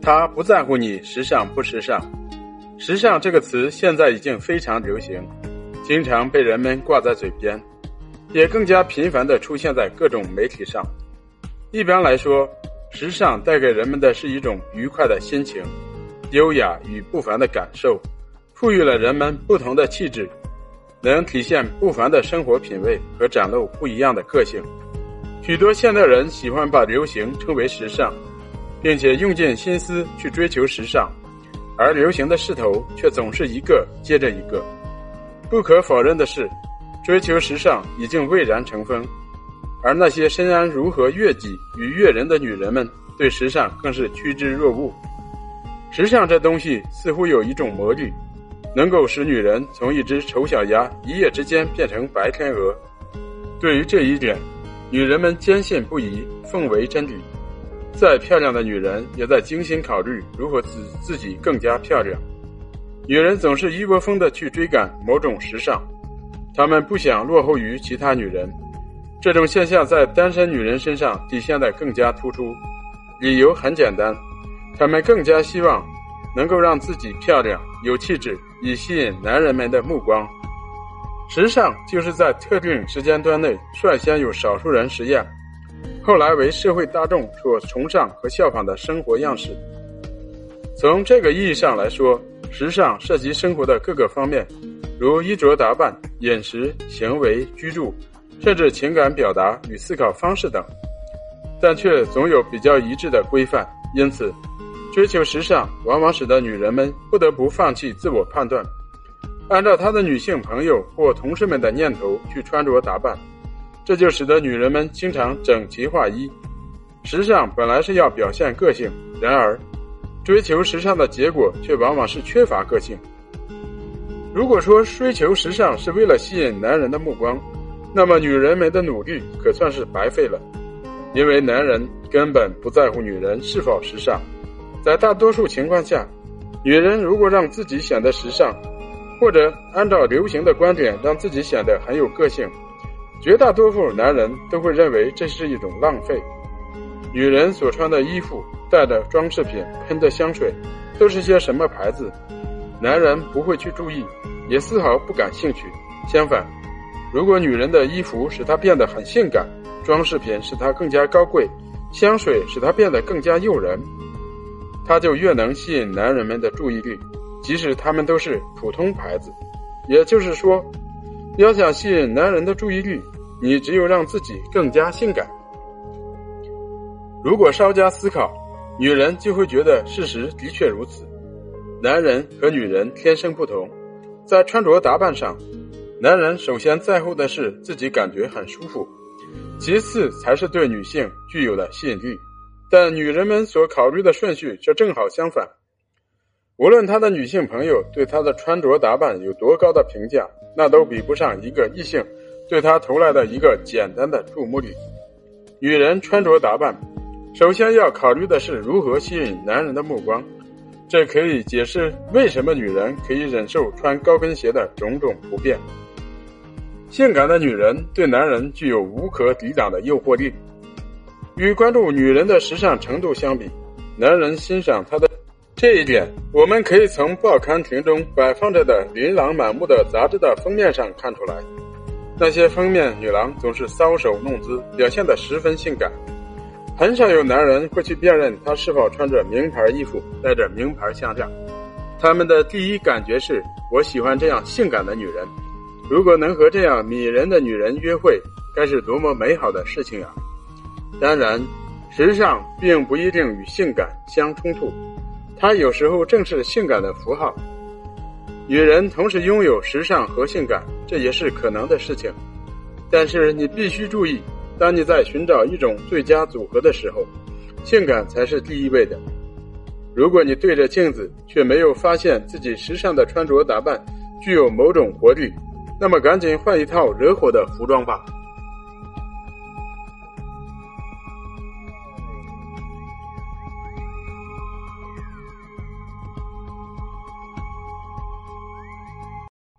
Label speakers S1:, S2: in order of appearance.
S1: 他不在乎你时尚不时尚。时尚这个词现在已经非常流行，经常被人们挂在嘴边，也更加频繁地出现在各种媒体上。一般来说，时尚带给人们的是一种愉快的心情、优雅与不凡的感受，赋予了人们不同的气质，能体现不凡的生活品味和展露不一样的个性。许多现代人喜欢把流行称为时尚，并且用尽心思去追求时尚，而流行的势头却总是一个接着一个。不可否认的是，追求时尚已经蔚然成风。而那些深谙如何悦己与悦人的女人们，对时尚更是趋之若鹜。时尚这东西似乎有一种魔力，能够使女人从一只丑小鸭一夜之间变成白天鹅。对于这一点，女人们坚信不疑，奉为真理。再漂亮的女人，也在精心考虑如何使自己更加漂亮。女人总是一窝蜂的去追赶某种时尚，她们不想落后于其他女人。这种现象在单身女人身上体现的更加突出，理由很简单，她们更加希望能够让自己漂亮有气质，以吸引男人们的目光。时尚就是在特定时间段内率先有少数人实验，后来为社会大众所崇尚和效仿的生活样式。从这个意义上来说，时尚涉及生活的各个方面，如衣着打扮、饮食、行为、居住。甚至情感表达与思考方式等，但却总有比较一致的规范。因此，追求时尚往往使得女人们不得不放弃自我判断，按照她的女性朋友或同事们的念头去穿着打扮。这就使得女人们经常整齐划一。时尚本来是要表现个性，然而，追求时尚的结果却往往是缺乏个性。如果说追求时尚是为了吸引男人的目光，那么，女人们的努力可算是白费了，因为男人根本不在乎女人是否时尚。在大多数情况下，女人如果让自己显得时尚，或者按照流行的观点让自己显得很有个性，绝大多数男人都会认为这是一种浪费。女人所穿的衣服、戴的装饰品、喷的香水，都是些什么牌子？男人不会去注意，也丝毫不感兴趣。相反。如果女人的衣服使她变得很性感，装饰品使她更加高贵，香水使她变得更加诱人，她就越能吸引男人们的注意力，即使他们都是普通牌子。也就是说，要想吸引男人的注意力，你只有让自己更加性感。如果稍加思考，女人就会觉得事实的确如此。男人和女人天生不同，在穿着打扮上。男人首先在乎的是自己感觉很舒服，其次才是对女性具有的吸引力。但女人们所考虑的顺序却正好相反。无论他的女性朋友对他的穿着打扮有多高的评价，那都比不上一个异性对他投来的一个简单的注目礼。女人穿着打扮，首先要考虑的是如何吸引男人的目光。这可以解释为什么女人可以忍受穿高跟鞋的种种不便。性感的女人对男人具有无可抵挡的诱惑力。与关注女人的时尚程度相比，男人欣赏她的这一点，我们可以从报刊亭中摆放着的琳琅满目的杂志的封面上看出来。那些封面女郎总是搔首弄姿，表现得十分性感。很少有男人会去辨认她是否穿着名牌衣服、戴着名牌项链。他们的第一感觉是：我喜欢这样性感的女人。如果能和这样迷人的女人约会，该是多么美好的事情啊！当然，时尚并不一定与性感相冲突，它有时候正是性感的符号。女人同时拥有时尚和性感，这也是可能的事情。但是你必须注意，当你在寻找一种最佳组合的时候，性感才是第一位的。如果你对着镜子却没有发现自己时尚的穿着打扮具有某种活力，那么赶紧换一套惹火的服装吧。